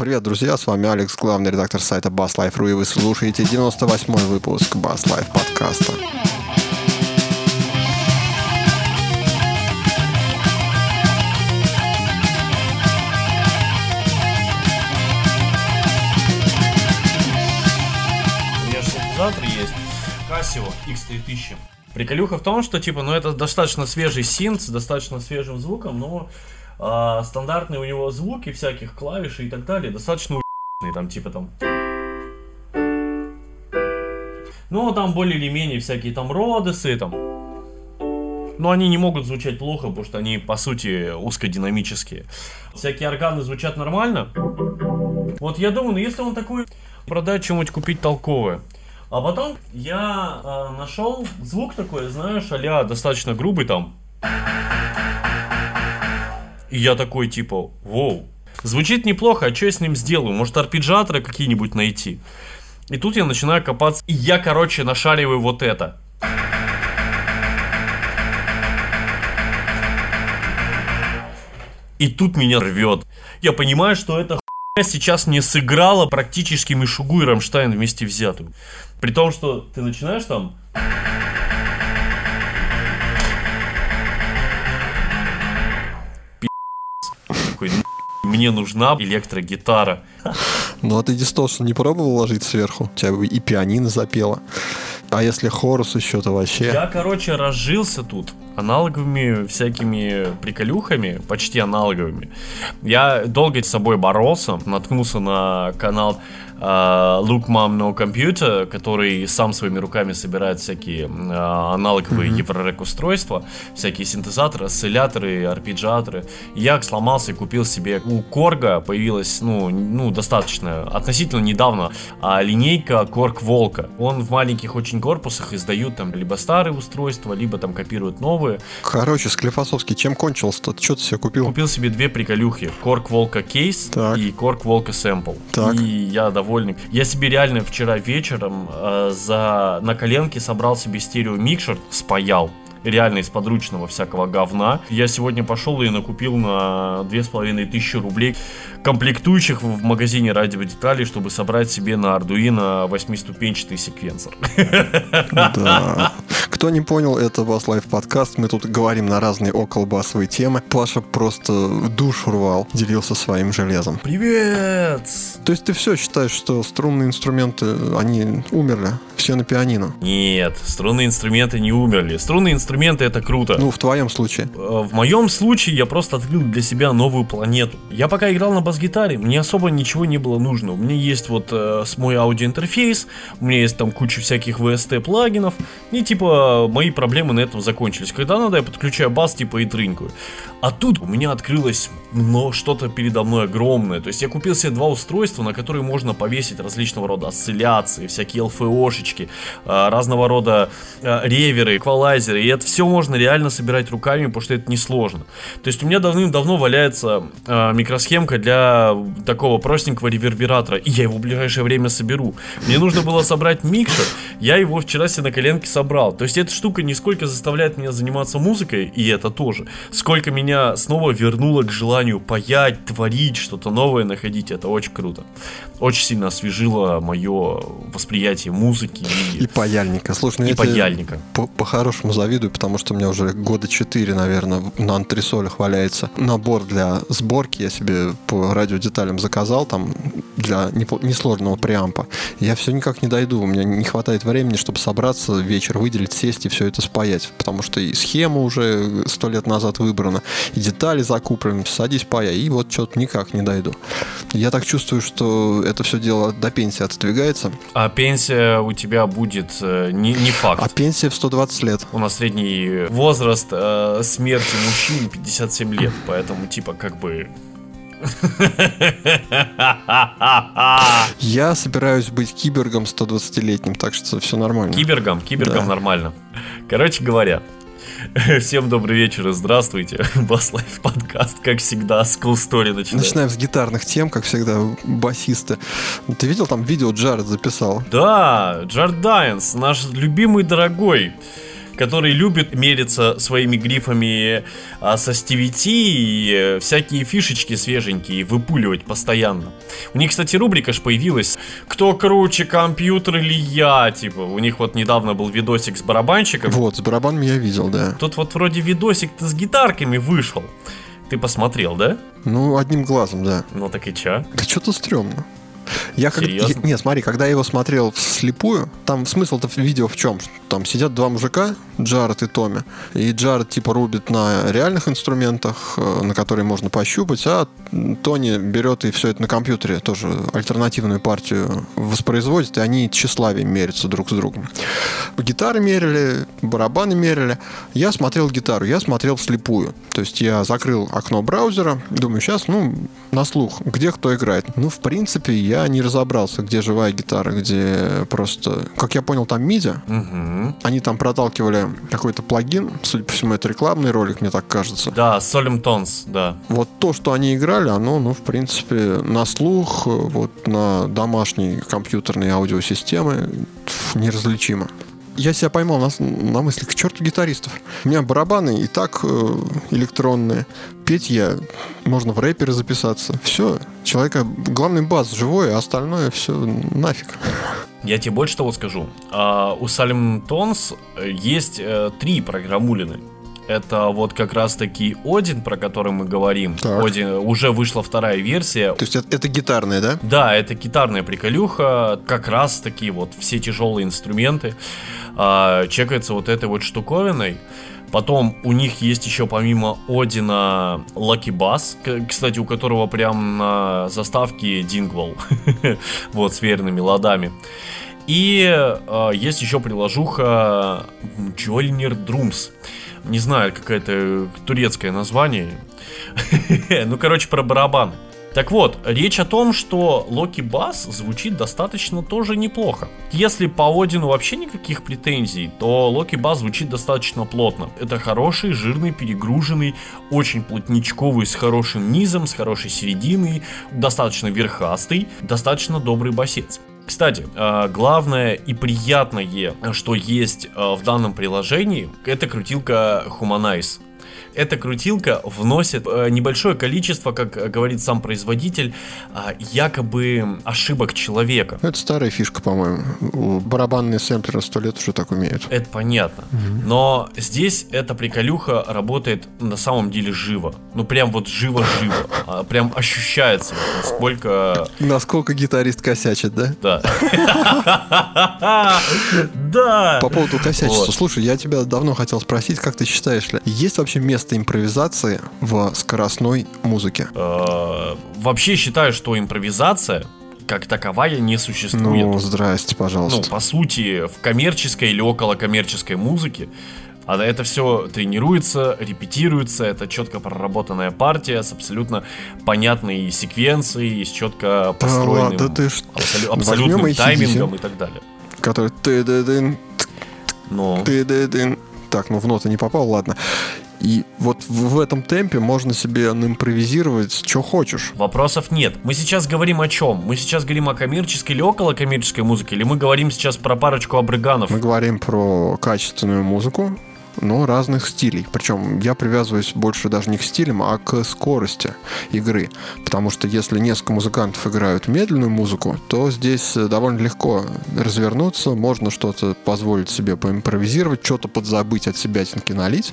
Привет, друзья, с вами Алекс, главный редактор сайта BassLife.ru, и вы слушаете 98-й выпуск BassLife подкаста. У меня синтезатор есть. Casio X3000. Приколюха в том, что типа, ну это достаточно свежий синт с достаточно свежим звуком, но а, стандартные у него звуки всяких клавиш и так далее достаточно у***ные, там типа там. Ну, там более или менее всякие там родесы, там. Но они не могут звучать плохо, потому что они, по сути, узкодинамические. Всякие органы звучат нормально. Вот я думаю, ну если он такой продать что-нибудь купить толковое. А потом я э, нашел звук такой, знаешь, а достаточно грубый там. И я такой типа, воу. Звучит неплохо, а что я с ним сделаю? Может арпеджиаторы какие-нибудь найти? И тут я начинаю копаться, и я, короче, нашариваю вот это. И тут меня рвет. Я понимаю, что это сейчас мне сыграла практически Мишугу и Рамштайн вместе взятую. При том, что ты начинаешь там... Такой, мне нужна электрогитара. Ну а ты дисторшн не пробовал ложить сверху? У тебя бы и пианино запело. А если хорус еще, то вообще... Я, короче, разжился тут аналоговыми всякими приколюхами, почти аналоговыми. Я долго с собой боролся, наткнулся на канал Look Mom No Computer, который сам своими руками собирает всякие uh, аналоговые mm-hmm. еврорек устройства, всякие синтезаторы, осцилляторы, арпеджиаторы. Я сломался и купил себе у Корга появилась, ну, ну, достаточно, относительно недавно, а, линейка Корг Волка. Он в маленьких очень корпусах издают там либо старые устройства, либо там копируют новые. Короче, Склифосовский, чем кончился-то? Что ты себе купил? Купил себе две приколюхи. Корг Волка кейс так. и Корг Волка сэмпл. Так. И я довольно довольный. Я себе реально вчера вечером э, за на коленке собрал себе стерео микшер, спаял реально из подручного всякого говна. Я сегодня пошел и накупил на две с половиной тысячи рублей комплектующих в магазине радиодеталей, чтобы собрать себе на Arduino восьмиступенчатый секвенсор. Да. Кто не понял, это Bass Life подкаст. Мы тут говорим на разные околобасовые темы. Паша просто душу рвал, делился своим железом. Привет! То есть ты все считаешь, что струнные инструменты, они умерли? Все на пианино? Нет, струнные инструменты не умерли. Струнные инструменты это круто. Ну, в твоем случае? Э, в моем случае я просто открыл для себя новую планету. Я пока играл на бас-гитаре, мне особо ничего не было нужно. У меня есть вот э, мой аудиоинтерфейс, у меня есть там куча всяких VST плагинов, и типа мои проблемы на этом закончились. Когда надо, я подключаю бас типа и трынькаю. А тут у меня открылось но что-то передо мной огромное. То есть я купил себе два устройства, на которые можно повесить различного рода осцилляции, всякие LFO-шечки, э, разного рода э, реверы, эквалайзеры. И это все можно реально собирать руками, потому что это несложно. То есть у меня давным-давно валяется э, микросхемка для такого простенького ревербератора, и я его в ближайшее время соберу. Мне нужно было собрать микшер, я его вчера себе на коленке собрал. То есть эта штука не сколько заставляет меня заниматься музыкой, и это тоже, сколько меня снова вернуло к желанию паять, творить, что-то новое находить. Это очень круто. Очень сильно освежило мое восприятие музыки. И, и паяльника. Слушай, ну и паяльника. По-хорошему завидую, потому что у меня уже года 4, наверное, на антресолях валяется набор для сборки. Я себе по радиодеталям заказал там для несложного преампа. Я все никак не дойду. У меня не хватает времени, чтобы собраться вечер, выделить, сесть и все это спаять. Потому что и схема уже сто лет назад выбрана, и детали закуплены. Садись пая. И вот что-то никак не дойду. Я так чувствую, что это все дело до пенсии отодвигается. А пенсия у тебя будет э, не, не факт. А пенсия в 120 лет. У нас средний возраст э, смерти мужчин 57 лет. Поэтому, типа, как бы Я собираюсь быть киборгом 120-летним, так что все нормально. Киборгом? Киборгом да. нормально. Короче говоря, Всем добрый вечер здравствуйте. Bass Life подкаст, как всегда, с Cool Story начинаем. Начинаем с гитарных тем, как всегда, басисты. Ты видел там видео Джаред записал? Да, Джаред Дайнс, наш любимый дорогой который любит мериться своими грифами а, со STVT и э, всякие фишечки свеженькие выпуливать постоянно. У них, кстати, рубрика ж появилась «Кто круче, компьютер или я?» Типа, у них вот недавно был видосик с барабанщиком. Вот, с барабанами я видел, да. Тут вот вроде видосик-то с гитарками вышел. Ты посмотрел, да? Ну, одним глазом, да. Ну так и чё? Да что-то стрёмно. Я как... Серьезно? Не, смотри, когда я его смотрел вслепую, там смысл-то видео в чем? Там сидят два мужика, Джаред и Томми, и Джаред типа рубит на реальных инструментах, э, на которые можно пощупать, а Тони берет и все это на компьютере тоже альтернативную партию воспроизводит, и они тщеславием мерятся друг с другом. Гитары мерили, барабаны мерили. Я смотрел гитару, я смотрел вслепую. То есть я закрыл окно браузера, думаю, сейчас, ну, на слух, где кто играет. Ну, в принципе, я не разобрался, где живая гитара, где просто... Как я понял, там MIDI. Угу. Они там проталкивали какой-то плагин. Судя по всему, это рекламный ролик, мне так кажется. Да, Solemn Tones, да. Вот то, что они играли, оно, ну, в принципе, на слух, вот на домашней компьютерной аудиосистемы неразличимо. Я себя поймал на, на мысли, к черту гитаристов. У меня барабаны и так э, электронные. Петь я, можно в рэперы записаться. Все, человека, главный бас живой, а остальное все нафиг. Я тебе больше того скажу. А, у Salem Tones есть э, три программулины. Это вот как раз таки Один, про который мы говорим. Так. Один, уже вышла вторая версия. То есть это, это гитарная, да? Да, это гитарная приколюха, как раз таки вот все тяжелые инструменты а, чекается вот этой вот штуковиной. Потом у них есть еще помимо Одина Bass, к- кстати, у которого прям на заставке Дингвал, вот с верными ладами. И э, есть еще приложуха Jolnir Drums. Не знаю, какое-то турецкое название. Ну, короче, про барабаны. Так вот, речь о том, что Локи Бас звучит достаточно тоже неплохо. Если по Одину вообще никаких претензий, то Локи Бас звучит достаточно плотно. Это хороший, жирный, перегруженный, очень плотничковый, с хорошим низом, с хорошей серединой, достаточно верхастый, достаточно добрый басец. Кстати, э, главное и приятное, что есть э, в данном приложении, это крутилка Humanize. Эта крутилка вносит э, небольшое количество, как э, говорит сам производитель, а, якобы ошибок человека. Это старая фишка, по-моему. Барабанные сэмплеры сто лет уже так умеют. Это понятно. Но здесь эта приколюха работает на самом деле живо. Ну прям вот живо-живо. А, Прям ощущается, вот насколько... Насколько гитарист косячит, да? Да. Да. По поводу косячества. Слушай, я тебя давно хотел спросить, как ты считаешь, есть вообще место импровизации в скоростной музыке? Э, Вообще считаю, что импровизация как таковая не существует. Ну, здрасте, Ну, пожалуйста. по сути, в коммерческой или около коммерческой музыке а это все тренируется, репетируется, это четко проработанная партия с абсолютно понятной секвенцией, с четко построенным ладно, ты ж- абсолю- абсолютным таймингом и так далее. Который ты Но ты Так, ну в ноты не попал, ладно. И вот в, этом темпе можно себе наимпровизировать, что хочешь. вопросов нет. Мы сейчас говорим о чем? Мы сейчас говорим о коммерческой или около коммерческой музыке, или мы говорим сейчас про парочку абрыганов? Мы говорим про качественную музыку, но разных стилей. Причем я привязываюсь больше даже не к стилям, а к скорости игры. Потому что если несколько музыкантов играют медленную музыку, то здесь э, довольно легко развернуться, можно что-то позволить себе поимпровизировать, что-то подзабыть от себя налить.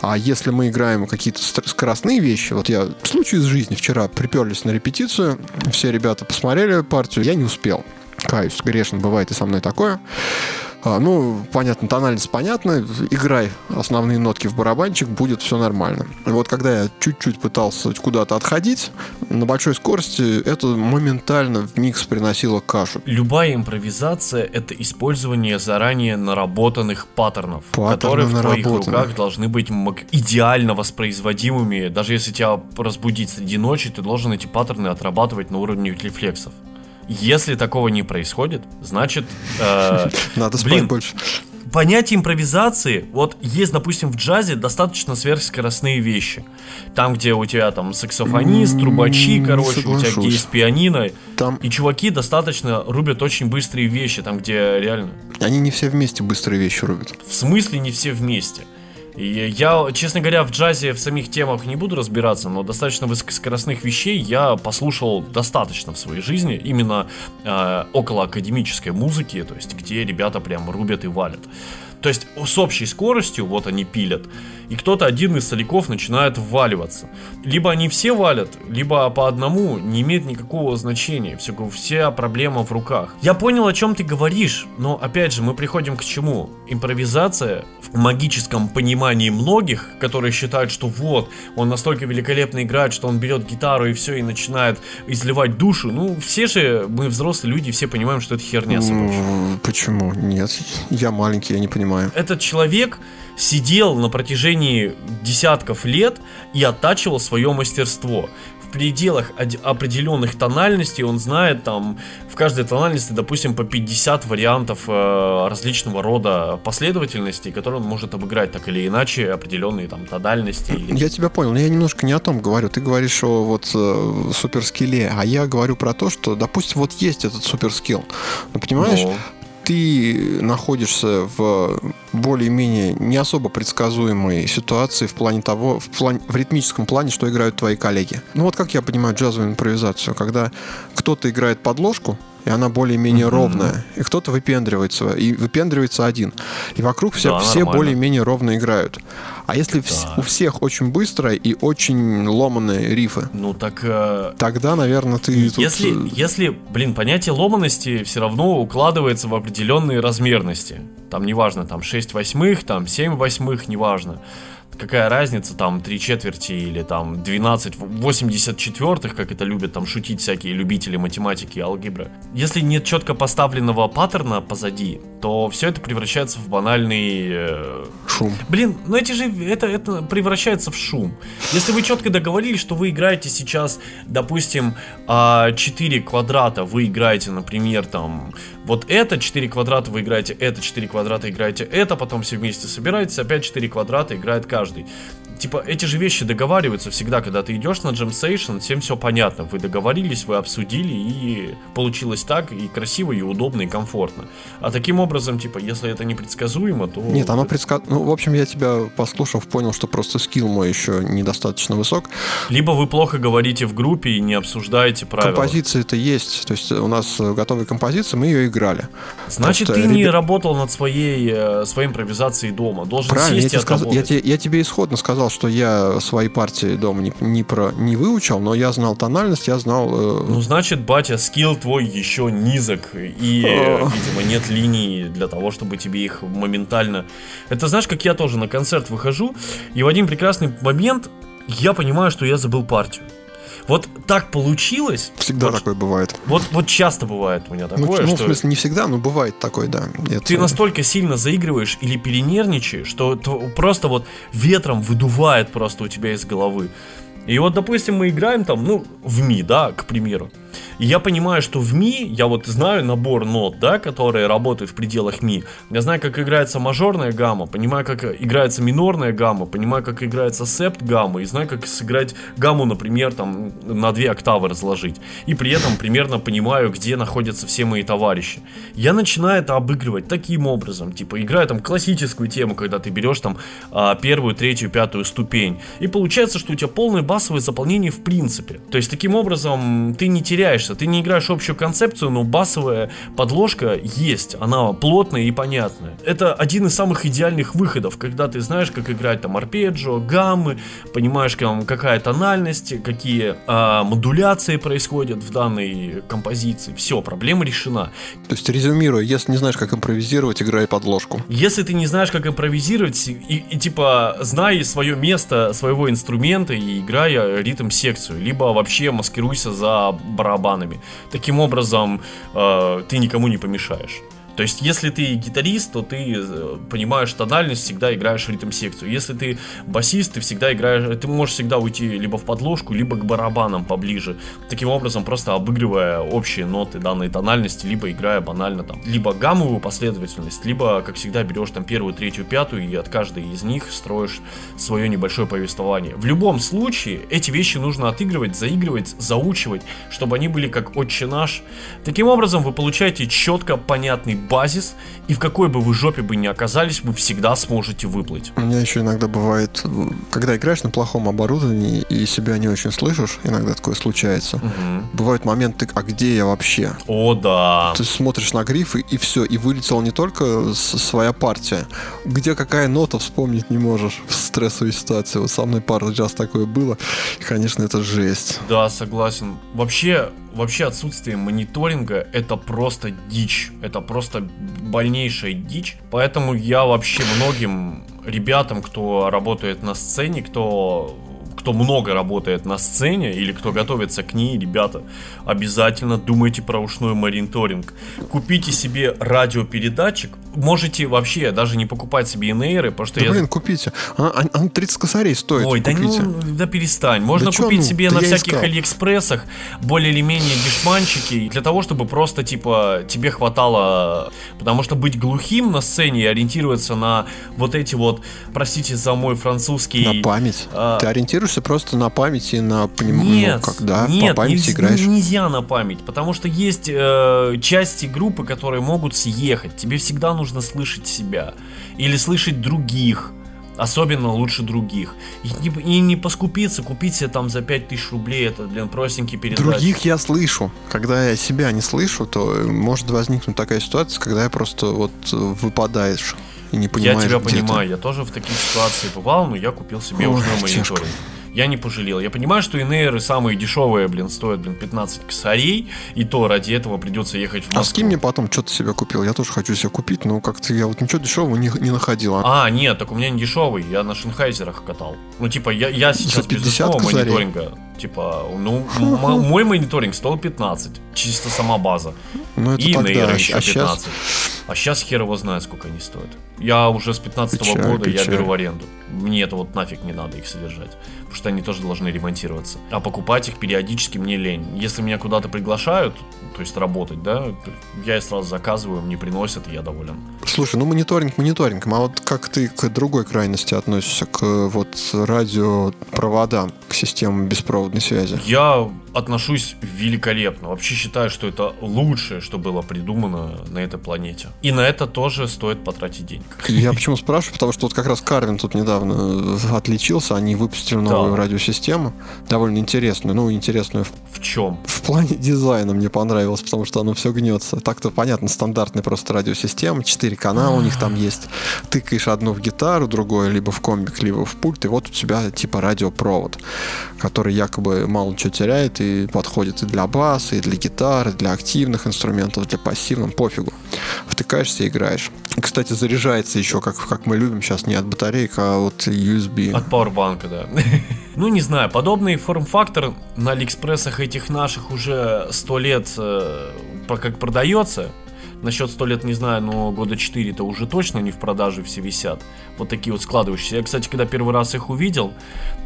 А если мы играем какие-то скоростные вещи, вот я случай из жизни вчера приперлись на репетицию, все ребята посмотрели партию, я не успел. Каюсь, грешен, бывает и со мной такое. А, ну, понятно, тональность понятна. Играй основные нотки в барабанчик, будет все нормально. И вот когда я чуть-чуть пытался куда-то отходить, на большой скорости это моментально в микс приносило кашу. Любая импровизация — это использование заранее наработанных паттернов, Паттерны которые в твоих руках должны быть идеально воспроизводимыми. Даже если тебя разбудить среди ночи, ты должен эти паттерны отрабатывать на уровне рефлексов. Если такого не происходит, значит... э, Надо спать Блин, больше. понятие импровизации, вот есть, допустим, в джазе достаточно сверхскоростные вещи. Там, где у тебя там саксофонист, трубачи, не короче, у тебя где есть пианино. Там... И чуваки достаточно рубят очень быстрые вещи, там, где реально... Они не все вместе быстрые вещи рубят. В смысле не все вместе? И я, честно говоря, в джазе в самих темах не буду разбираться, но достаточно высокоскоростных вещей я послушал достаточно в своей жизни, именно э, около академической музыки, то есть где ребята прям рубят и валят. То есть с общей скоростью, вот они пилят, и кто-то один из соляков начинает вваливаться. Либо они все валят, либо по одному, не имеет никакого значения. Все, вся проблема в руках. Я понял, о чем ты говоришь, но опять же, мы приходим к чему? Импровизация в магическом понимании многих, которые считают, что вот, он настолько великолепно играет, что он берет гитару и все, и начинает изливать душу. Ну, все же, мы взрослые люди, все понимаем, что это херня. Почему? Нет, я маленький, я не понимаю. Этот человек сидел на протяжении десятков лет и оттачивал свое мастерство. В пределах определенных тональностей он знает там в каждой тональности, допустим, по 50 вариантов э, различного рода последовательностей, которые он может обыграть так или иначе определенные там тональности. Или... Я тебя понял, но я немножко не о том говорю. Ты говоришь о вот э, суперскилле, а я говорю про то, что, допустим, вот есть этот суперскилл. Но понимаешь, но ты находишься в более-менее не особо предсказуемой ситуации в плане того, в, плане, в ритмическом плане, что играют твои коллеги. Ну вот как я понимаю джазовую импровизацию, когда кто-то играет подложку, и она более-менее mm-hmm. ровная. И кто-то выпендривается, и выпендривается один. И вокруг все, да, все более-менее ровно играют. А если да. у всех очень быстро и очень ломаные рифы? Ну так... Э... Тогда, наверное, ты если, тут... Если, блин, понятие ломаности все равно укладывается в определенные размерности. Там неважно, там 6 восьмых, там 7 восьмых, неважно какая разница, там, три четверти или там 12 84 как это любят там шутить всякие любители математики и алгебры. Если нет четко поставленного паттерна позади, то все это превращается в банальный... Э... Шум. Блин, ну эти же, это, это превращается в шум. Если вы четко договорились, что вы играете сейчас, допустим, 4 а, квадрата, вы играете, например, там, вот это 4 квадрата вы играете, это 4 квадрата играете, это, потом все вместе собираетесь, опять 4 квадрата играет каждый каждый типа, эти же вещи договариваются всегда, когда ты идешь на Station, всем все понятно. Вы договорились, вы обсудили, и получилось так, и красиво, и удобно, и комфортно. А таким образом, типа, если это непредсказуемо, то... Нет, оно предсказуемо. Ну, в общем, я тебя, послушав, понял, что просто скилл мой еще недостаточно высок. Либо вы плохо говорите в группе и не обсуждаете правила. Композиции-то есть. То есть у нас готовая композиция, мы ее играли. Значит, Просто ты ребят... не работал над своей, э, своей импровизацией дома. Должен Правильно, сесть я, тебе сказ... я, тебе, я тебе исходно сказал, сказал, что я свои партии дома не, не, про, не выучил, но я знал тональность, я знал... Э... Ну, значит, батя, скилл твой еще низок, и, видимо, нет линий для того, чтобы тебе их моментально... Это знаешь, как я тоже на концерт выхожу, и в один прекрасный момент я понимаю, что я забыл партию. Вот так получилось. Всегда вот, такое бывает. Вот, вот часто бывает у меня ну, такое. Ну, что... в смысле, не всегда, но бывает такое, да. Это... Ты настолько сильно заигрываешь или перенервничаешь, что просто вот ветром выдувает просто у тебя из головы. И вот, допустим, мы играем там, ну, в ми, да, к примеру. И я понимаю, что в ми, я вот знаю набор нот, да, которые работают в пределах ми. Я знаю, как играется мажорная гамма, понимаю, как играется минорная гамма, понимаю, как играется септ гамма, и знаю, как сыграть гамму, например, там, на две октавы разложить. И при этом примерно понимаю, где находятся все мои товарищи. Я начинаю это обыгрывать таким образом, типа, играю там классическую тему, когда ты берешь там а, первую, третью, пятую ступень. И получается, что у тебя полное басовое заполнение в принципе. То есть, таким образом, ты не теряешь играешься. Ты не играешь общую концепцию, но басовая подложка есть. Она плотная и понятная. Это один из самых идеальных выходов, когда ты знаешь, как играть там арпеджио, гаммы, понимаешь, какая тональность, какие а, модуляции происходят в данной композиции. Все, проблема решена. То есть, резюмируя, если не знаешь, как импровизировать, играй подложку. Если ты не знаешь, как импровизировать, и, и типа, знай свое место своего инструмента и играй ритм-секцию, либо вообще маскируйся за барабан барабанами. Таким образом, э, ты никому не помешаешь. То есть, если ты гитарист, то ты э, понимаешь тональность, всегда играешь ритм-секцию. Если ты басист, ты всегда играешь, ты можешь всегда уйти либо в подложку, либо к барабанам поближе. Таким образом, просто обыгрывая общие ноты данной тональности, либо играя банально там, либо гаммовую последовательность, либо, как всегда, берешь там первую, третью, пятую, и от каждой из них строишь свое небольшое повествование. В любом случае, эти вещи нужно отыгрывать, заигрывать, заучивать, чтобы они были как отче наш. Таким образом, вы получаете четко понятный базис, и в какой бы вы жопе бы ни оказались, вы всегда сможете выплыть. У меня еще иногда бывает, когда играешь на плохом оборудовании и себя не очень слышишь, иногда такое случается. Угу. Бывают моменты, а где я вообще? О, да. Ты смотришь на грифы, и все, и вылетела не только своя партия. Где какая нота, вспомнить не можешь в стрессовой ситуации. Вот со мной пару раз такое было. И, конечно, это жесть. Да, согласен. Вообще, вообще отсутствие мониторинга это просто дичь. Это просто больнейшая дичь. Поэтому я вообще многим ребятам, кто работает на сцене, кто кто много работает на сцене или кто готовится к ней, ребята, обязательно думайте про ушной мониторинг. Купите себе радиопередатчик. Можете вообще даже не покупать себе инейры, потому что да, я... блин, купите. А, а, а 30 косарей стоит. Ой, да купите. ну, да перестань. Можно да купить чё, ну, себе на всяких искал. алиэкспрессах более или менее дешманчики для того, чтобы просто, типа, тебе хватало... Потому что быть глухим на сцене и ориентироваться на вот эти вот, простите за мой французский... На память. А... Ты ориентируешься ориентируешься просто на памяти, на понимание, ну, когда нет, по памяти нельзя, играешь. нельзя на память, потому что есть э, части группы, которые могут съехать. Тебе всегда нужно слышать себя или слышать других. Особенно лучше других. И не, и не поскупиться, купить себе там за 5000 рублей, это, блин, простенький передачи. Других я слышу. Когда я себя не слышу, то может возникнуть такая ситуация, когда я просто вот выпадаешь и не понимаешь, Я тебя понимаю, я тоже в таких ситуациях бывал, но я купил себе Ой, ушной мониторинг я не пожалел. Я понимаю, что инейры самые дешевые, блин, стоят, блин, 15 косарей, и то ради этого придется ехать в Москву. А скинь мне потом, что ты себе купил. Я тоже хочу себе купить, но как-то я вот ничего дешевого не, не находил. А, нет, так у меня не дешевый, я на Шенхайзерах катал. Ну, типа, я, я сейчас без основного мониторинга. Типа, ну, мой мониторинг стоил 15, чисто сама база. Ну, это и тогда, нейры еще 15. Сейчас... А сейчас хер его знает, сколько они стоят. Я уже с 15 -го года печаль. я беру в аренду. Мне это вот нафиг не надо их содержать что они тоже должны ремонтироваться. А покупать их периодически мне лень. Если меня куда-то приглашают, то есть работать, да, я сразу заказываю, мне приносят, и я доволен. Слушай, ну мониторинг мониторингом, а вот как ты к другой крайности относишься, к вот радиопроводам, к системам беспроводной связи? Я отношусь великолепно. Вообще считаю, что это лучшее, что было придумано на этой планете. И на это тоже стоит потратить денег. Я почему спрашиваю? Потому что вот как раз Карвин тут недавно отличился. Они выпустили новую да. радиосистему. Довольно интересную. Ну, интересную. В чем? В плане дизайна мне понравилось, потому что оно все гнется. Так-то понятно, стандартная просто радиосистема. Четыре канала у них там есть. Тыкаешь одну в гитару, другое либо в комбик, либо в пульт. И вот у тебя типа радиопровод, который якобы мало чего теряет и подходит и для баса, и для гитары, для активных инструментов, для пассивных, пофигу. Втыкаешься и играешь. Кстати, заряжается еще, как, как мы любим сейчас, не от батареек, а от USB. От пауэрбанка, да. Ну, не знаю, подобный форм-фактор на Алиэкспрессах этих наших уже сто лет э, как продается. Насчет 100 лет не знаю, но года 4 это уже точно не в продаже все висят. Вот такие вот складывающиеся. Я, кстати, когда первый раз их увидел,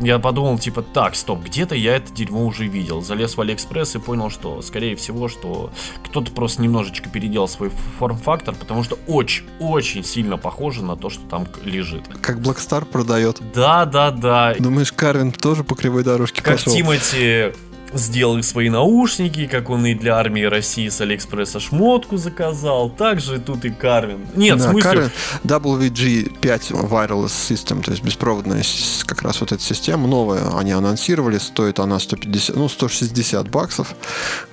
я подумал, типа, так, стоп, где-то я это дерьмо уже видел. Залез в Алиэкспресс и понял, что, скорее всего, что кто-то просто немножечко переделал свой форм-фактор, потому что очень-очень сильно похоже на то, что там лежит. Как Blackstar продает. Да, да, да. Думаешь, Карвин тоже по кривой дорожке как пошел? Как Тимати сделал их свои наушники, как он и для армии России с Алиэкспресса шмотку заказал. Также тут и Карвин. Нет, да, в смысле... Карвин WG5 Wireless System, то есть беспроводная как раз вот эта система новая, они анонсировали, стоит она 150, ну 160 баксов.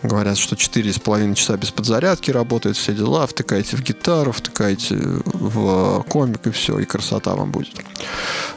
Говорят, что 4,5 часа без подзарядки работает, все дела, втыкаете в гитару, втыкаете в комик и все, и красота вам будет.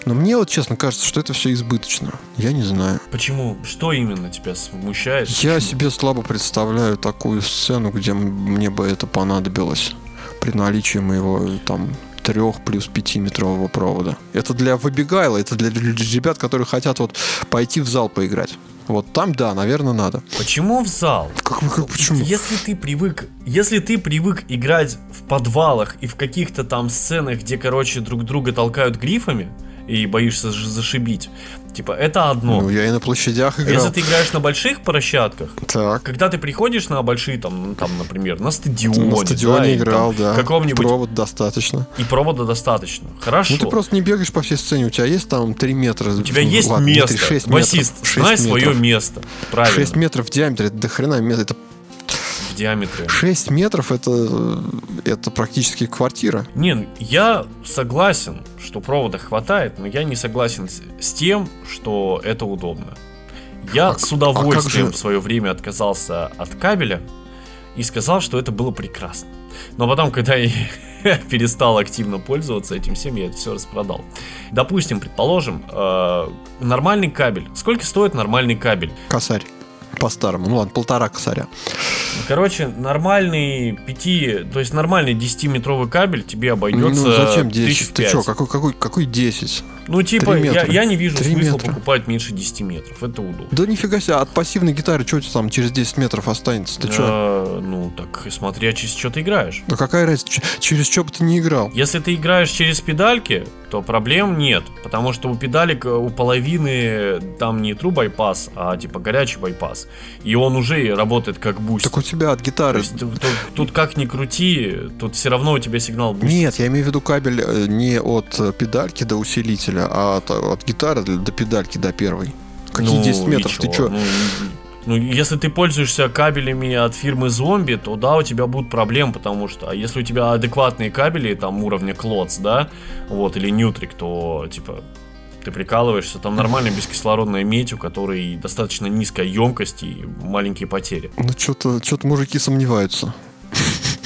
Но мне вот честно кажется, что это все избыточно. Я не знаю. Почему? Что именно тебя смущает? Я Почему? себе слабо представляю такую сцену, где мне бы это понадобилось при наличии моего там трех плюс пятиметрового провода. Это для выбегайла, это для ребят, которые хотят вот пойти в зал поиграть. Вот там, да, наверное, надо. Почему в зал? Как, как почему? Если ты привык, если ты привык играть в подвалах и в каких-то там сценах, где, короче, друг друга толкают грифами, и боишься зашибить. Типа, это одно. Ну, я и на площадях играл. Если ты играешь на больших площадках, так. когда ты приходишь на большие, там, там например, на стадионе. На стадионе да, играл, там, да. Каком-нибудь... Провод достаточно. И провода достаточно. Хорошо. Ну, ты просто не бегаешь по всей сцене. У тебя есть там 3 метра. У тебя есть Ладно, место. 3, 6 Басист, метров, 6 знай метров. свое место. Правильно. 6 метров в диаметре, это до хрена место. Это диаметре. 6 метров это, это практически квартира. Не, я согласен, что провода хватает, но я не согласен с, тем, что это удобно. Я А- с удовольствием а как же- в свое время отказался от кабеля и сказал, что это было прекрасно. Но потом, когда я перестал активно пользоваться этим всем, я это все распродал. Допустим, предположим, э, нормальный кабель. Сколько стоит нормальный кабель? Косарь. По-старому. Ну ладно, полтора косаря. Короче, нормальный 5, то есть нормальный 10-метровый кабель тебе обойдется ну зачем тысяч 10? в Ты что, какой, какой, какой 10? Ну, типа, я, я не вижу смысла метра. покупать меньше 10 метров. Это удобно. Да нифига себе, от пассивной гитары что у тебя там через 10 метров останется? Ты что? Э, ну, так смотря через что ты играешь. Да какая разница, через что бы ты не играл? Если ты играешь через педальки, то проблем нет. Потому что у педалек э, у половины там не true bypass, а типа горячий байпас. И он уже работает как boost. Так у тебя от То гитары... есть тут, тут- как ни крути, тут все равно у тебя сигнал boost. Нет, я имею в виду кабель э, не от э, педальки до усилителя, а от, от гитары до педальки до первой. Какие Ну, 10 и метров? Ты чё? что? Ну, ну, если ты пользуешься кабелями от фирмы Зомби, то да, у тебя будут проблемы, потому что а если у тебя адекватные кабели, там уровня Klotz, да, вот, или Neutrik, то типа ты прикалываешься, там нормальная бескислородная медь, у которой достаточно низкая емкость и маленькие потери. Ну что-то что мужики сомневаются.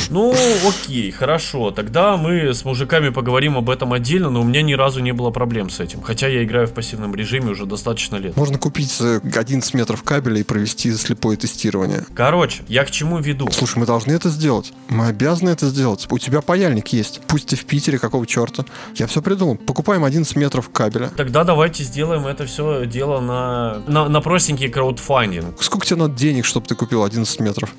Ну, окей, хорошо. Тогда мы с мужиками поговорим об этом отдельно, но у меня ни разу не было проблем с этим. Хотя я играю в пассивном режиме уже достаточно лет. Можно купить э, 11 метров кабеля и провести слепое тестирование. Короче, я к чему веду? Слушай, мы должны это сделать. Мы обязаны это сделать. У тебя паяльник есть. Пусть ты в Питере, какого черта. Я все придумал. Покупаем 11 метров кабеля. Тогда давайте сделаем это все дело на, на, на простенький краудфандинг. Сколько тебе надо денег, чтобы ты купил 11 метров?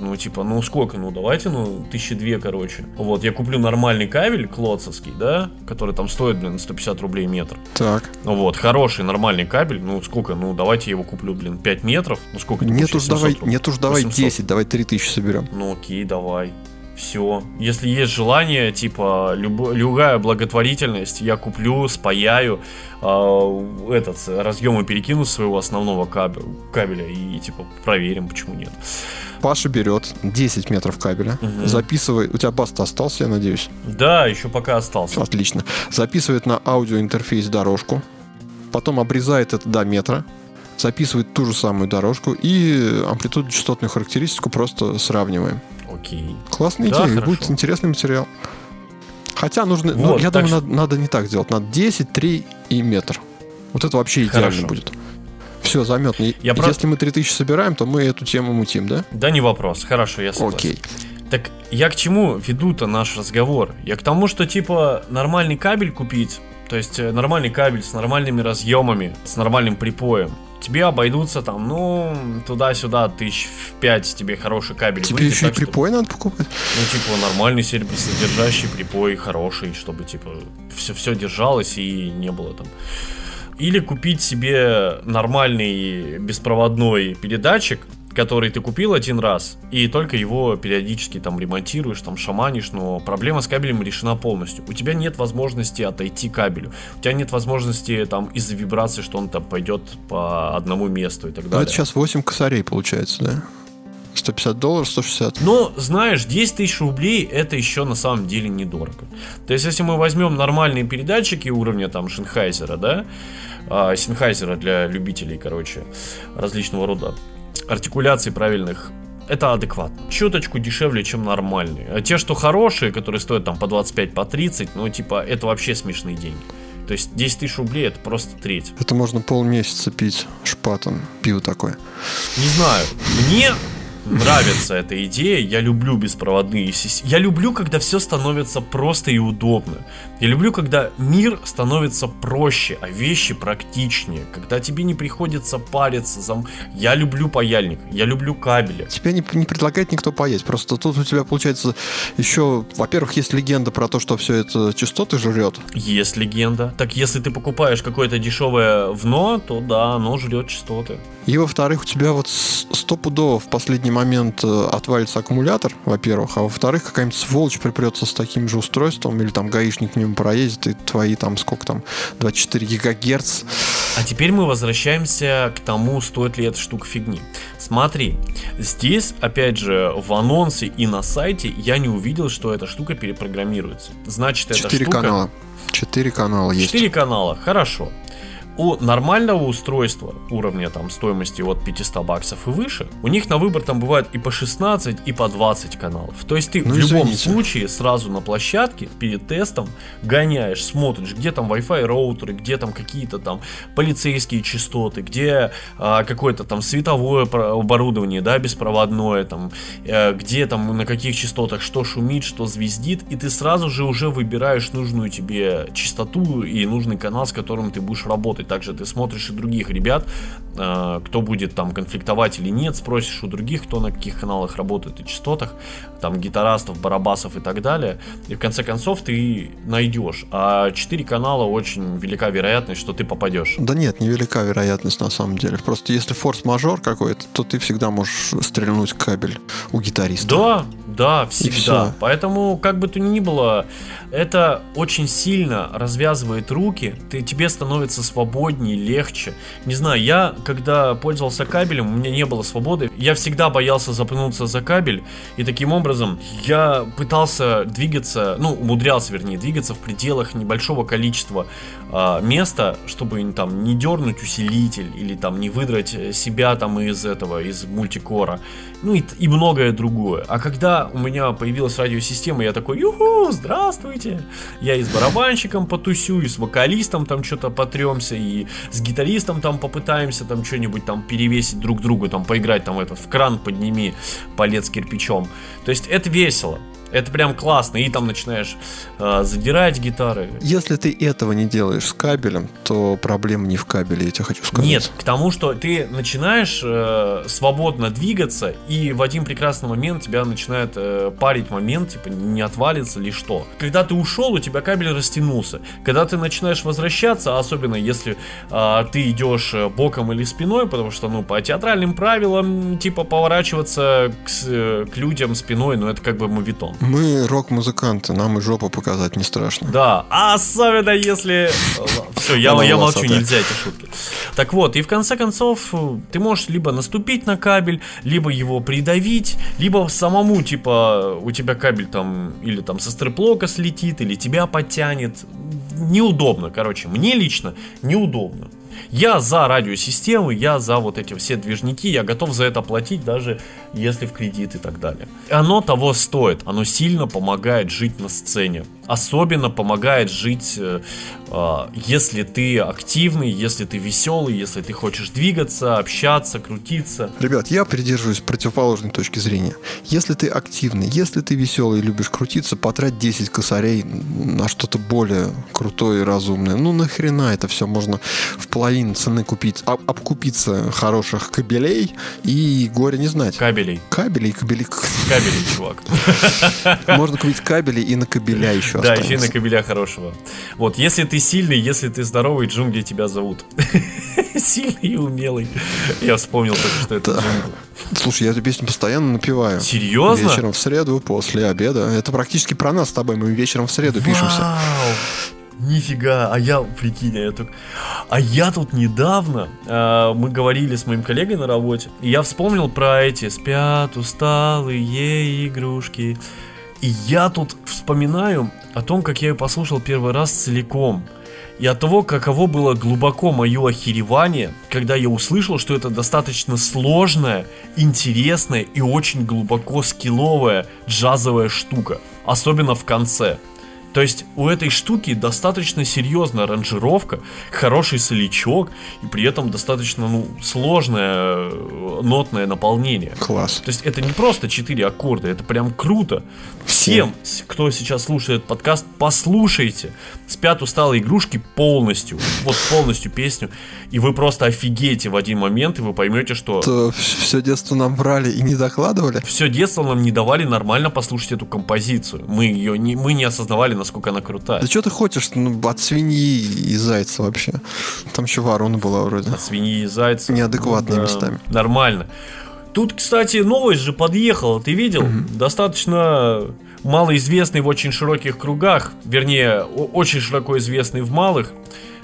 Ну, типа, ну сколько? Ну, давайте, ну, тысячи две, короче. Вот, я куплю нормальный кабель клоцовский, да, который там стоит, блин, 150 рублей метр. Так. Ну вот, хороший нормальный кабель, ну сколько? Ну, давайте я его куплю, блин, 5 метров. Ну, сколько это Нет уж, 700 давай, рублей? нет уж, давай 800. 10, давай 3000 соберем. Ну окей, давай. Все. Если есть желание, типа, любо- любая благотворительность, я куплю, спаяю, а, этот, разъемы перекину с своего основного кабе- кабеля и, типа, проверим, почему нет. Паша берет 10 метров кабеля, Мгм. записывает, у тебя баста остался, я надеюсь. Да, еще пока остался. Отлично. Записывает на аудиоинтерфейс дорожку, потом обрезает это до метра, записывает ту же самую дорожку и амплитуду частотную характеристику просто сравниваем. Окей. Классная Да, идея, хорошо. будет интересный материал. Хотя нужно, ну, Вот, я так думаю, что- надо, надо не так делать. Надо 10, 3 и метр. Вот это вообще идеально Хорошо. будет. Все, заметно. И- Я Если про- мы 3000 собираем, то мы эту тему мутим, да? Да не вопрос, хорошо, я согласен. Окей. Так я к чему веду-то наш разговор? Я к тому, что типа нормальный кабель купить, то есть э, нормальный кабель с нормальными разъемами, с нормальным припоем, тебе обойдутся там, ну, туда-сюда тысяч в пять тебе хороший кабель Тебе выйдет, еще и так что- припой надо покупать? Ну, типа, нормальный серебросодержащий припой, хороший, чтобы, типа, все, все держалось и не было там. Или купить себе нормальный беспроводной передатчик, который ты купил один раз, и только его периодически там ремонтируешь, там шаманишь, но проблема с кабелем решена полностью. У тебя нет возможности отойти кабелю, у тебя нет возможности там из-за вибрации, что он там пойдет по одному месту и так Ну, далее. это сейчас 8 косарей получается, да? 150 долларов, 160. Но, знаешь, 10 тысяч рублей это еще на самом деле недорого. То есть, если мы возьмем нормальные передатчики уровня там Шенхайзера, да, а, Сенхайзера для любителей, короче, различного рода артикуляций правильных, это адекватно. Чуточку дешевле, чем нормальные. А те, что хорошие, которые стоят там по 25, по 30, ну, типа, это вообще смешные деньги. То есть 10 тысяч рублей это просто треть. Это можно полмесяца пить шпатом. Пиво такое. Не знаю. Мне нравится эта идея. Я люблю беспроводные системы. Я люблю, когда все становится просто и удобно. Я люблю, когда мир становится проще, а вещи практичнее. Когда тебе не приходится париться. За... Я люблю паяльник, я люблю кабели. Тебе не, не предлагает никто паять. Просто тут у тебя получается еще, во-первых, есть легенда про то, что все это частоты жрет. Есть легенда. Так если ты покупаешь какое-то дешевое вно, то да, оно жрет частоты. И во-вторых, у тебя вот стопудово в последний момент э, отвалится аккумулятор, во-первых, а во-вторых, какая-нибудь сволочь припрется с таким же устройством, или там гаишник мимо проедет, и твои там сколько там, 24 гигагерц. А теперь мы возвращаемся к тому, стоит ли эта штука фигни. Смотри, здесь, опять же, в анонсе и на сайте я не увидел, что эта штука перепрограммируется. Значит, эта 4 штука... канала. Четыре канала есть. Четыре канала, хорошо у нормального устройства уровня там стоимости от 500 баксов и выше, у них на выбор там бывает и по 16, и по 20 каналов. То есть ты ну, в любом извините. случае сразу на площадке перед тестом гоняешь, смотришь, где там Wi-Fi роутеры, где там какие-то там полицейские частоты, где а, какое-то там световое оборудование, да, беспроводное, там, а, где там на каких частотах что шумит, что звездит, и ты сразу же уже выбираешь нужную тебе частоту и нужный канал, с которым ты будешь работать также ты смотришь и других ребят, э, кто будет там конфликтовать или нет, спросишь у других, кто на каких каналах работает и частотах, там гитаристов, барабасов и так далее, и в конце концов ты найдешь. А 4 канала очень велика вероятность, что ты попадешь. Да нет, не велика вероятность на самом деле. Просто если форс-мажор какой-то, то ты всегда можешь стрельнуть кабель у гитариста. Да, да, всегда. Поэтому, как бы то ни было, это очень сильно развязывает руки, ты, тебе становится свободнее, легче. Не знаю, я, когда пользовался кабелем, у меня не было свободы, я всегда боялся запнуться за кабель, и таким образом я пытался двигаться, ну, умудрялся, вернее, двигаться в пределах небольшого количества э, места, чтобы там не дернуть усилитель или там не выдрать себя там из этого, из мультикора, ну и, и многое другое. А когда у меня появилась радиосистема, я такой, юху, здравствуйте, я и с барабанщиком потусю, и с вокалистом там что-то потремся, и с гитаристом там попытаемся там что-нибудь там перевесить друг другу, там поиграть там этот, в кран подними палец кирпичом. То есть это весело. Это прям классно, и там начинаешь э, задирать гитары. Если ты этого не делаешь с кабелем, то проблема не в кабеле, я тебе хочу сказать. Нет, к тому, что ты начинаешь э, свободно двигаться, и в один прекрасный момент тебя начинает э, парить момент, типа не отвалится ли что. Когда ты ушел, у тебя кабель растянулся. Когда ты начинаешь возвращаться, особенно если э, ты идешь э, боком или спиной, потому что, ну, по театральным правилам, типа поворачиваться к, э, к людям спиной, ну, это как бы мовитон. Мы рок-музыканты, нам и жопу показать не страшно. Да, особенно если... Все, я, я молчу, нельзя эти шутки. Так вот, и в конце концов, ты можешь либо наступить на кабель, либо его придавить, либо самому, типа, у тебя кабель там, или там со стреплока слетит, или тебя подтянет. Неудобно, короче, мне лично неудобно. Я за радиосистемы, я за вот эти все движники, я готов за это платить, даже если в кредит и так далее. Оно того стоит, оно сильно помогает жить на сцене. Особенно помогает жить, э, э, если ты активный, если ты веселый, если ты хочешь двигаться, общаться, крутиться. Ребят, я придерживаюсь противоположной точки зрения. Если ты активный, если ты веселый и любишь крутиться, потрать 10 косарей на что-то более крутое и разумное. Ну нахрена это все можно в половину цены купить, об, обкупиться хороших кабелей и горе не знать. Кабелей. Кабелей, кабелей. Кабелей, чувак. Можно купить кабели и на кабеля еще да, еще и на кабеля хорошего. Вот, если ты сильный, если ты здоровый, джунгли тебя зовут. Сильный и умелый. Я вспомнил только, что это джунгли. Слушай, я эту песню постоянно напеваю. Серьезно? Вечером в среду, после обеда. Это практически про нас с тобой. Мы вечером в среду пишемся. Нифига, а я, прикинь, я тут... А я тут недавно, э, мы говорили с моим коллегой на работе, и я вспомнил про эти «Спят усталые игрушки». И я тут вспоминаю о том, как я ее послушал первый раз целиком. И от того, каково было глубоко мое охеревание, когда я услышал, что это достаточно сложная, интересная и очень глубоко скилловая джазовая штука. Особенно в конце. То есть у этой штуки достаточно серьезная аранжировка, хороший солячок и при этом достаточно ну, сложное э, нотное наполнение. Класс. То есть это не просто 4 аккорда, это прям круто. Всем, кто сейчас слушает подкаст, послушайте. Спят усталые игрушки полностью, вот полностью песню, и вы просто офигеете в один момент, и вы поймете, что... То все детство нам брали и не докладывали? Все детство нам не давали нормально послушать эту композицию. Мы ее не, мы не осознавали, насколько она крутая. Да что ты хочешь ну, от свиньи и зайца вообще? Там еще ворона была вроде. От свиньи и зайца. Неадекватные да, местами. Нормально. Тут, кстати, новость же подъехала, ты видел? Mm-hmm. Достаточно малоизвестный в очень широких кругах, вернее, очень широко известный в малых.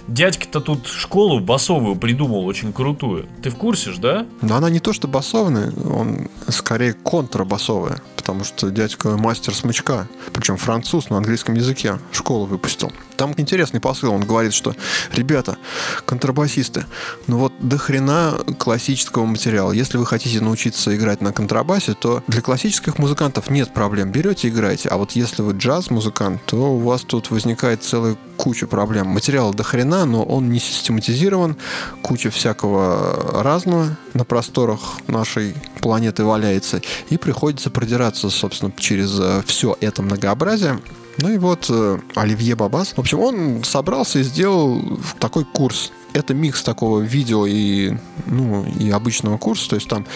Дядька-то тут школу басовую придумал очень крутую. Ты в курсе ж, да? Но она не то что басовная, он скорее контрабасовая. Потому что дядька мастер смычка, причем француз на английском языке, школу выпустил. Там интересный посыл, он говорит, что ребята, контрабасисты, ну вот до хрена классического материала. Если вы хотите научиться играть на контрабасе, то для классических музыкантов нет проблем. Берете, играете. А вот если вы джаз-музыкант, то у вас тут возникает целая куча проблем. Материал до хрена, но он не систематизирован, куча всякого разного на просторах нашей планеты валяется, и приходится продираться, собственно, через э, все это многообразие. Ну и вот э, Оливье Бабас. В общем, он собрался и сделал такой курс это микс такого видео и, ну, и обычного курса. То есть там,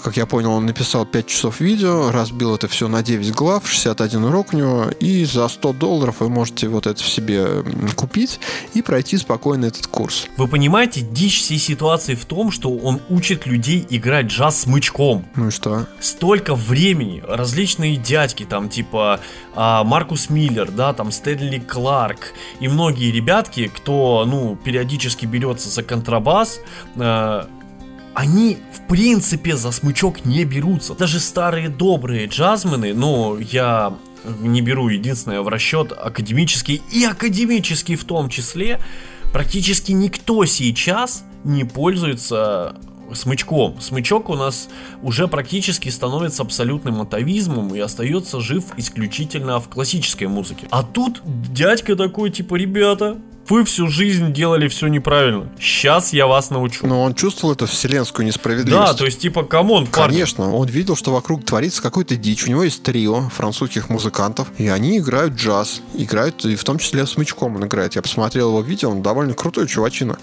как я понял, он написал 5 часов видео, разбил это все на 9 глав, 61 урок у него, и за 100 долларов вы можете вот это в себе купить и пройти спокойно этот курс. Вы понимаете, дичь всей ситуации в том, что он учит людей играть джаз смычком. Ну и что? Столько времени, различные дядьки, там типа а, Маркус Миллер, да, там Стэнли Кларк и многие ребятки, кто, ну, периодически берет берется за контрабас, э, они в принципе за смычок не берутся. Даже старые добрые джазмены, ну, я не беру единственное в расчет академический и академический в том числе, практически никто сейчас не пользуется смычком. Смычок у нас уже практически становится абсолютным атавизмом и остается жив исключительно в классической музыке. А тут дядька такой, типа, ребята, вы всю жизнь делали все неправильно. Сейчас я вас научу. Но он чувствовал эту вселенскую несправедливость. Да, то есть, типа, come on, парни. Конечно, он видел, что вокруг творится какой-то дичь. У него есть трио французских музыкантов, и они играют джаз. Играют, и в том числе смычком он играет. Я посмотрел его видео, он довольно крутой чувачина.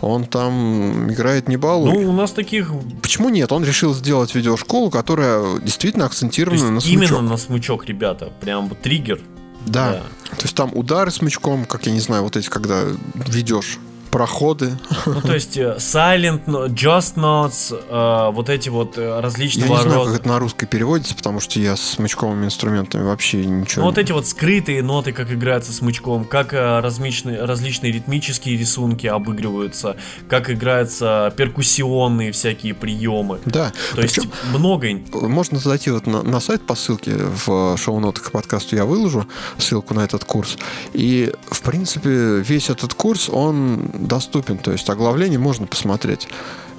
Он там играет не балуй. Ну, у нас таких... Почему нет? Он решил сделать видеошколу, которая действительно акцентирована на смычок. Именно на смычок, ребята. Прям триггер. Да. да. То есть там удары смычком, как я не знаю, вот эти, когда ведешь проходы. Ну, то есть э, Silent, Just Notes, э, вот эти вот э, различные Я не знаю, как это на русский переводится, потому что я с смычковыми инструментами вообще ничего... Ну, вот эти вот скрытые ноты, как играются смычком, как различные, различные ритмические рисунки обыгрываются, как играются перкуссионные всякие приемы. Да. То Причем есть много... Можно зайти вот на, на сайт по ссылке в шоу-нотах к подкасту я выложу ссылку на этот курс. И, в принципе, весь этот курс, он доступен, то есть оглавление можно посмотреть.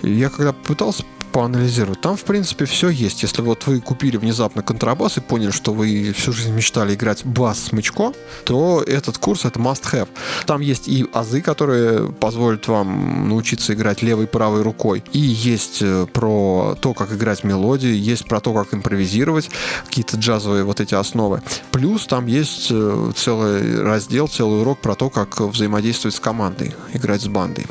Я когда пытался поанализировать. Там, в принципе, все есть. Если вот вы купили внезапно контрабас и поняли, что вы всю жизнь мечтали играть бас смычко, то этот курс это must have. Там есть и азы, которые позволят вам научиться играть левой и правой рукой. И есть э, про то, как играть мелодии, есть про то, как импровизировать, какие-то джазовые вот эти основы. Плюс там есть э, целый раздел, целый урок про то, как взаимодействовать с командой, играть с бандой.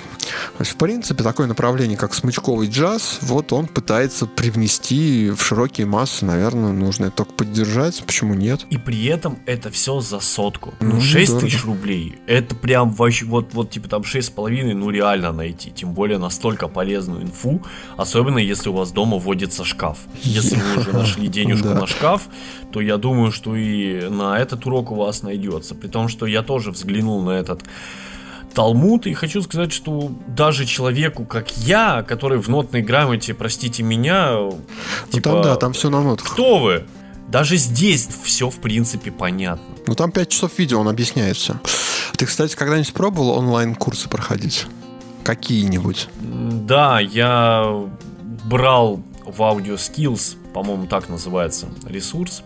То есть, в принципе, такое направление, как смычковый джаз, вот он пытается привнести в широкие массы, наверное, нужно это только поддержать, почему нет? И при этом это все за сотку. Ну, ну 6 тысяч рублей, это прям вообще, вот, вот типа там шесть с половиной, ну реально найти, тем более настолько полезную инфу, особенно если у вас дома водится шкаф. Если вы уже нашли денежку на шкаф, то я думаю, что и на этот урок у вас найдется. При том, что я тоже взглянул на этот Талмуд, и хочу сказать, что даже человеку, как я, который в нотной грамоте, простите меня, ну, типа, там да, там все на нотах. Кто вы? Даже здесь все, в принципе, понятно. Ну, там 5 часов видео, он объясняет все. Ты, кстати, когда-нибудь пробовал онлайн-курсы проходить? Какие-нибудь? Да, я брал в Audio Skills по-моему, так называется ресурс.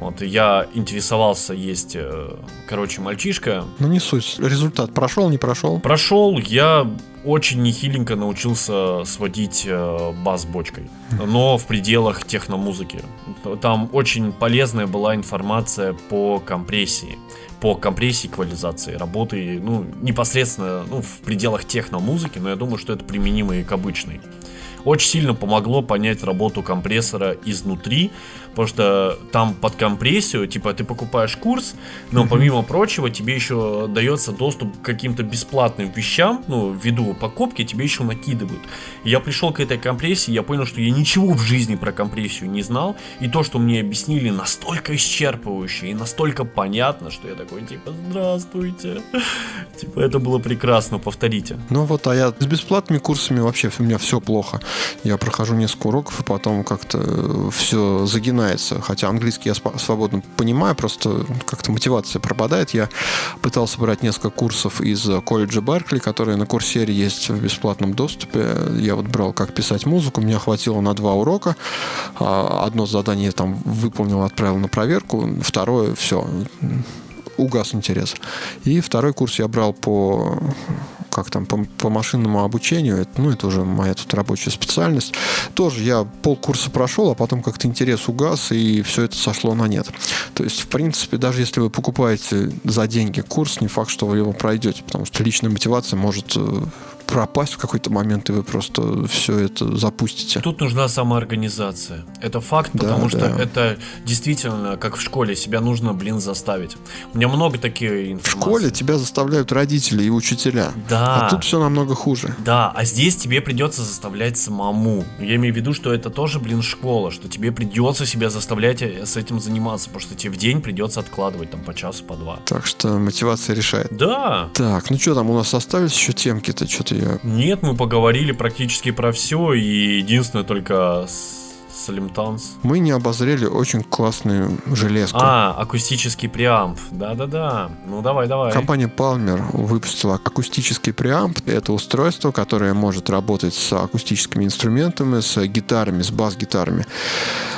Вот, я интересовался, есть, э, короче, мальчишка. Ну, не суть. Результат прошел, не прошел? Прошел, я очень нехиленько научился сводить э, бас бочкой, но в пределах техномузыки. Там очень полезная была информация по компрессии, по компрессии эквализации, работы, ну, непосредственно, ну, в пределах техномузыки, но я думаю, что это применимо и к обычной очень сильно помогло понять работу компрессора изнутри, потому что там под компрессию, типа, ты покупаешь курс, но помимо прочего тебе еще дается доступ к каким-то бесплатным вещам, ну, ввиду покупки тебе еще накидывают. я пришел к этой компрессии, я понял, что я ничего в жизни про компрессию не знал, и то, что мне объяснили, настолько исчерпывающе и настолько понятно, что я такой, типа, здравствуйте. Типа, это было прекрасно, повторите. Ну вот, а я с бесплатными курсами вообще у меня все плохо. Я прохожу несколько уроков, и потом как-то э, все загинается. Хотя английский я свободно понимаю, просто как-то мотивация пропадает. Я пытался брать несколько курсов из колледжа Беркли, которые на курсере есть в бесплатном доступе. Я вот брал, как писать музыку. Меня хватило на два урока. А, одно задание я там выполнил, отправил на проверку. Второе, все, угас интерес. И второй курс я брал по как там, по, по машинному обучению, это, ну, это уже моя тут рабочая специальность. Тоже я полкурса прошел, а потом как-то интерес угас, и все это сошло на нет. То есть, в принципе, даже если вы покупаете за деньги курс, не факт, что вы его пройдете, потому что личная мотивация может э, пропасть в какой-то момент, и вы просто все это запустите. Тут нужна самоорганизация. Это факт, потому да, что да. это действительно, как в школе, себя нужно, блин, заставить. У меня много таких информации. В школе тебя заставляют родители и учителя. Да. А тут все намного хуже. Да, а здесь тебе придется заставлять самому. Я имею в виду, что это тоже, блин, школа, что тебе придется себя заставлять э, с этим заниматься, потому что тебе в день придется откладывать там по часу, по два. Так что мотивация решает. Да. Так, ну что там у нас остались еще темки-то, что-то я... Нет, мы поговорили практически про все, и единственное только Салимтанс. Мы не обозрели очень классную железку. А, акустический преамп. Да-да-да. Ну давай, давай. Компания Palmer выпустила акустический преамп. Это устройство, которое может работать с акустическими инструментами, с гитарами, с бас-гитарами.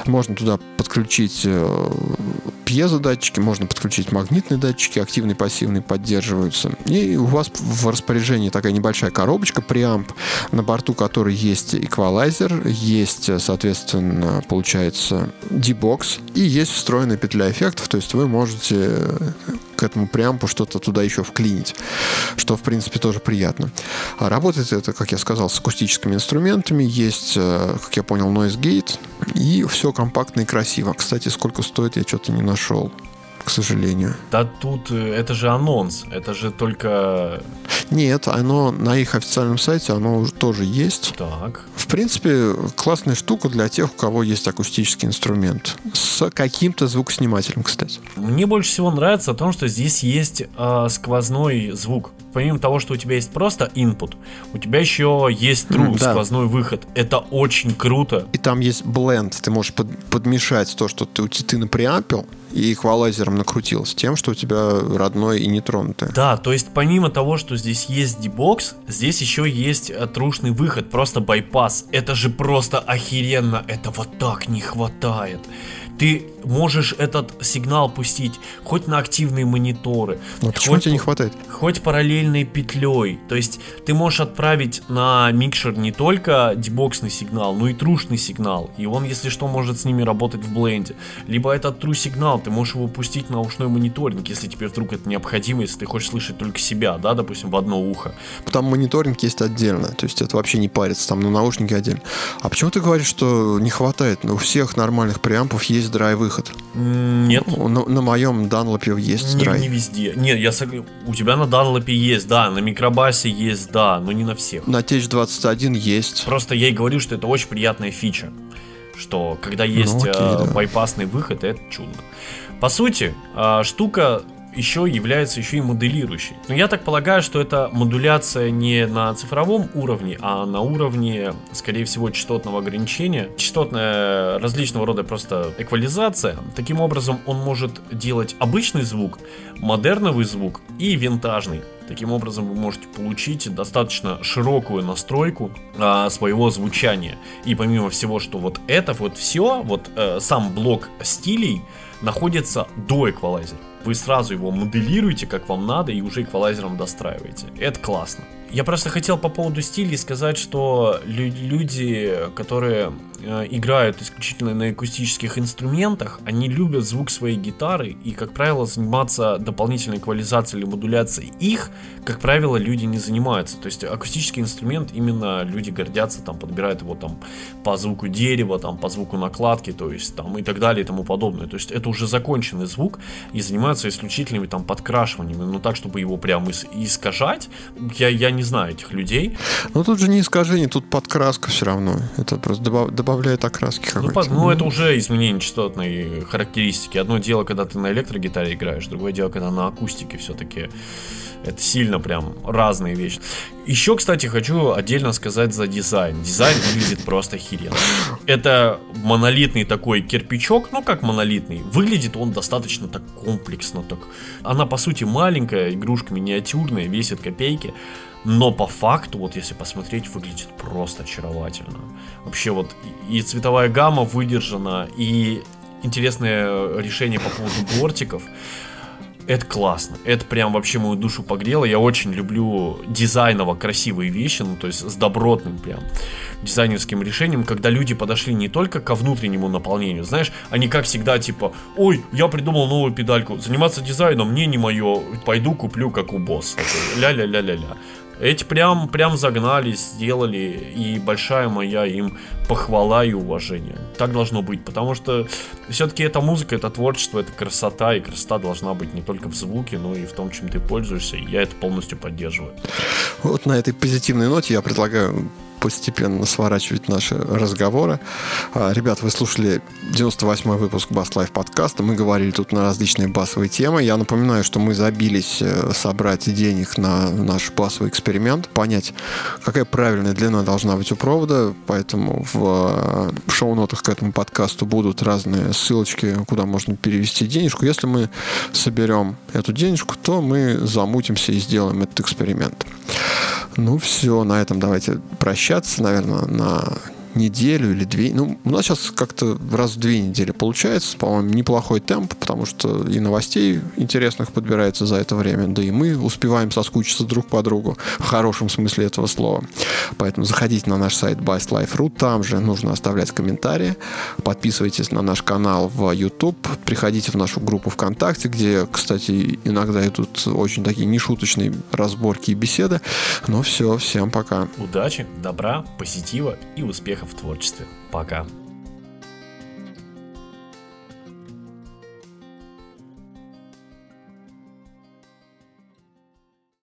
Можно туда подключить э, пьезодатчики, можно подключить магнитные датчики, активный, пассивный поддерживаются. И у вас в распоряжении такая небольшая коробочка, преамп, на борту которой есть эквалайзер, есть, соответственно, получается D-Box и есть встроенная петля эффектов, то есть вы можете к этому преампу что-то туда еще вклинить, что, в принципе, тоже приятно. А работает это, как я сказал, с акустическими инструментами, есть, э, как я понял, noise gate, и все компактно и красиво. Кстати, сколько стоит, я что-то не нашел к сожалению. Да тут э, это же анонс, это же только... Нет, оно на их официальном сайте, оно уже тоже есть. Так. В принципе, классная штука для тех, у кого есть акустический инструмент. С каким-то звукоснимателем, кстати. Мне больше всего нравится о том, что здесь есть э, сквозной звук. Помимо того, что у тебя есть просто input, у тебя еще есть true, да. сквозной выход. Это очень круто. И там есть бленд. Ты можешь под, подмешать то, что ты, ты напреампил, и эквалайзером накрутил с тем, что у тебя родной и нетронутый. Да, то есть помимо того, что здесь есть дебокс, здесь еще есть э, трушный выход, просто байпас. Это же просто охеренно, это вот так не хватает ты можешь этот сигнал пустить хоть на активные мониторы. Но хоть, почему тебе не хватает? Хоть параллельной петлей. То есть ты можешь отправить на микшер не только дебоксный сигнал, но и трушный сигнал. И он, если что, может с ними работать в бленде. Либо этот true сигнал, ты можешь его пустить на ушной мониторинг, если тебе вдруг это необходимо, если ты хочешь слышать только себя, да, допустим, в одно ухо. Там мониторинг есть отдельно, то есть это вообще не парится, там на наушники отдельно. А почему ты говоришь, что не хватает? Ну, у всех нормальных преампов есть драй-выход. Нет. На, на моем данлопе есть не, драй. Не везде. Нет, я у тебя на данлопе есть, да, на микробасе есть, да, но не на всех. На TH21 есть. Просто я и говорю, что это очень приятная фича. Что когда ну, есть ну, окей, э, да. байпасный выход, это чудно. По сути, э, штука еще является еще и моделирующей. Но я так полагаю, что это модуляция не на цифровом уровне, а на уровне, скорее всего, частотного ограничения. Частотная различного рода просто эквализация. Таким образом, он может делать обычный звук, модерновый звук и винтажный. Таким образом, вы можете получить достаточно широкую настройку а, своего звучания. И помимо всего, что вот это вот все, вот э, сам блок стилей находится до эквалайзера. Вы сразу его моделируете, как вам надо, и уже эквалайзером достраиваете. Это классно. Я просто хотел по поводу стилей сказать, что люди, которые играют исключительно на акустических инструментах, они любят звук своей гитары и, как правило, заниматься дополнительной эквализацией или модуляцией их, как правило, люди не занимаются. То есть акустический инструмент именно люди гордятся, там, подбирают его там по звуку дерева, там, по звуку накладки, то есть там и так далее и тому подобное. То есть это уже законченный звук и занимаются исключительными там подкрашиваниями, но так, чтобы его прям искажать, я, я не знаю этих людей. Ну тут же не искажение, тут подкраска все равно. Это просто добав, добавляет окраски ну, какой-то. Ну, ну, это уже изменение частотной характеристики. Одно дело, когда ты на электрогитаре играешь, другое дело, когда на акустике все-таки это сильно прям разные вещи. Еще, кстати, хочу отдельно сказать за дизайн. Дизайн выглядит просто охеренно. Это монолитный такой кирпичок, ну как монолитный. Выглядит он достаточно так комплексно. Так. Она, по сути, маленькая, игрушка миниатюрная, весит копейки. Но по факту, вот если посмотреть, выглядит просто очаровательно. Вообще вот и цветовая гамма выдержана, и интересное решение по поводу бортиков. Это классно. Это прям вообще мою душу погрело. Я очень люблю дизайново красивые вещи, ну то есть с добротным прям дизайнерским решением, когда люди подошли не только ко внутреннему наполнению, знаешь, они как всегда типа, ой, я придумал новую педальку, заниматься дизайном мне не мое, пойду куплю как у босса. Ля-ля-ля-ля-ля. Эти прям, прям загнали, сделали, и большая моя им похвала и уважение. Так должно быть, потому что все-таки это музыка, это творчество, это красота, и красота должна быть не только в звуке, но и в том, чем ты пользуешься, и я это полностью поддерживаю. Вот на этой позитивной ноте я предлагаю постепенно сворачивать наши разговоры. А, ребят, вы слушали 98-й выпуск Bass Life подкаста. Мы говорили тут на различные басовые темы. Я напоминаю, что мы забились э, собрать денег на наш басовый эксперимент, понять, какая правильная длина должна быть у провода. Поэтому в э, шоу-нотах к этому подкасту будут разные ссылочки, куда можно перевести денежку. Если мы соберем эту денежку, то мы замутимся и сделаем этот эксперимент. Ну все, на этом давайте прощаться, наверное, на неделю или две. Ну, у нас сейчас как-то раз в две недели получается, по-моему, неплохой темп, потому что и новостей интересных подбирается за это время, да и мы успеваем соскучиться друг по другу в хорошем смысле этого слова. Поэтому заходите на наш сайт BastLife.ru, там же нужно оставлять комментарии, подписывайтесь на наш канал в YouTube, приходите в нашу группу ВКонтакте, где, кстати, иногда идут очень такие нешуточные разборки и беседы. Ну все, всем пока. Удачи, добра, позитива и успехов в творчестве. Пока.